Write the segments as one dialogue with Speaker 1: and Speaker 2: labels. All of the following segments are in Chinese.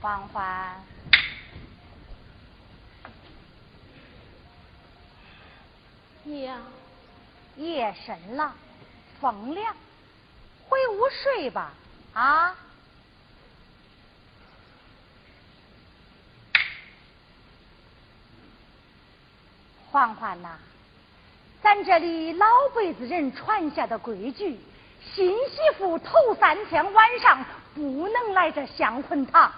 Speaker 1: 欢欢，
Speaker 2: 娘，
Speaker 1: 夜深了，风凉，回屋睡吧，啊！欢欢呐，咱这里老辈子人传下的规矩，新媳妇头三天晚上不能来这香魂堂。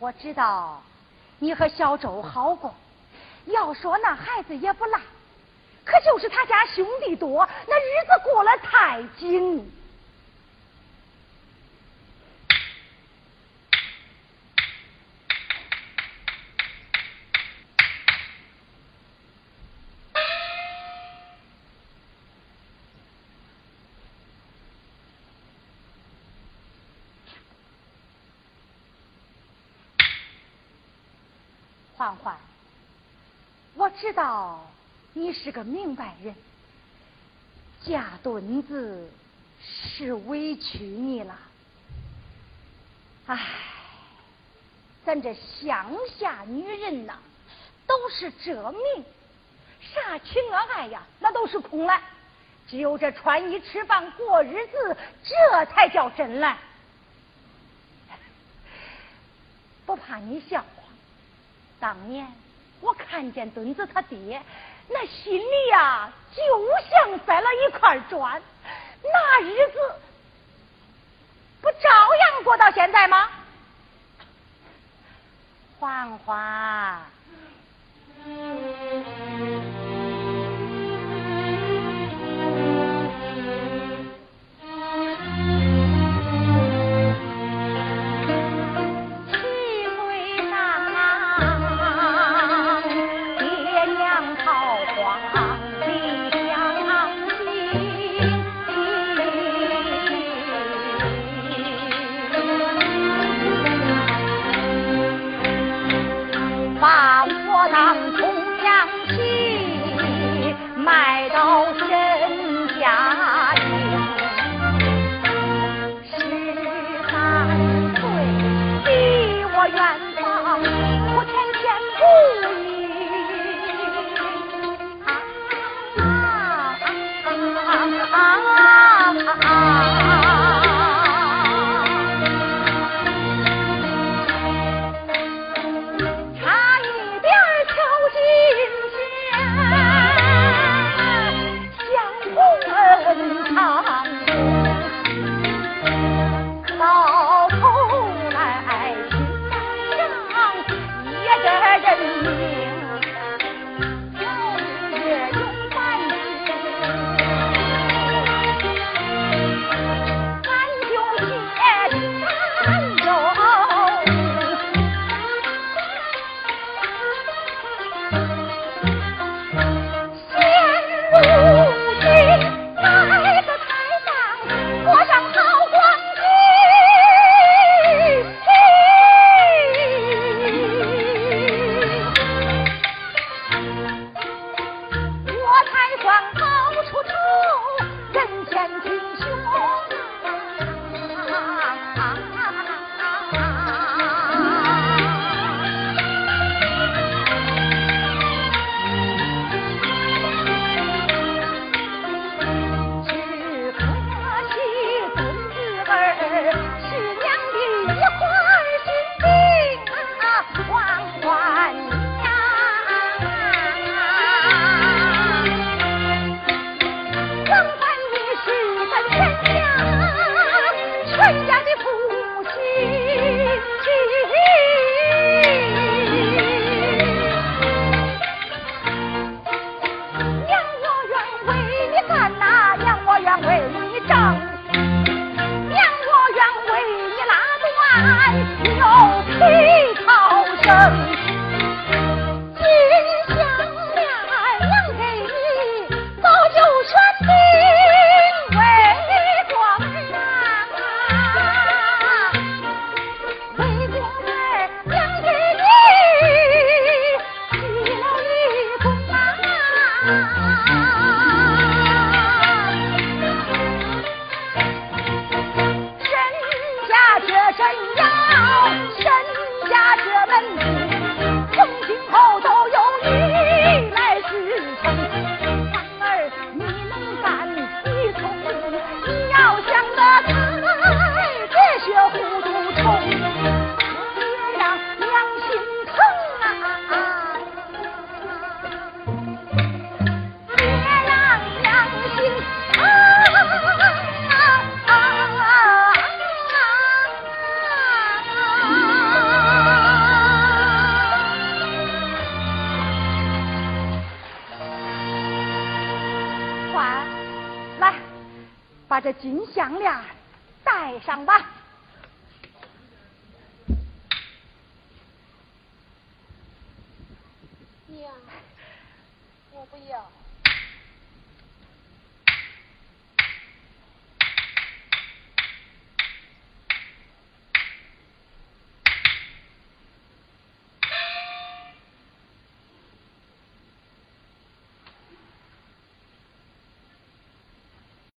Speaker 1: 我知道你和小周好过，要说那孩子也不赖，可就是他家兄弟多，那日子过了太紧。欢欢，我知道你是个明白人，架墩子是委屈你了。唉，咱这乡下女人呐，都是这命，啥情啊爱呀，那都是空来，只有这穿衣吃饭过日子，这才叫真来。不怕你笑。当年我看见墩子他爹，那心里呀就像塞了一块砖，那日子不照样过到现在吗？欢欢。远方，我天天不。把这金项链戴上吧。
Speaker 2: 娘，我不要。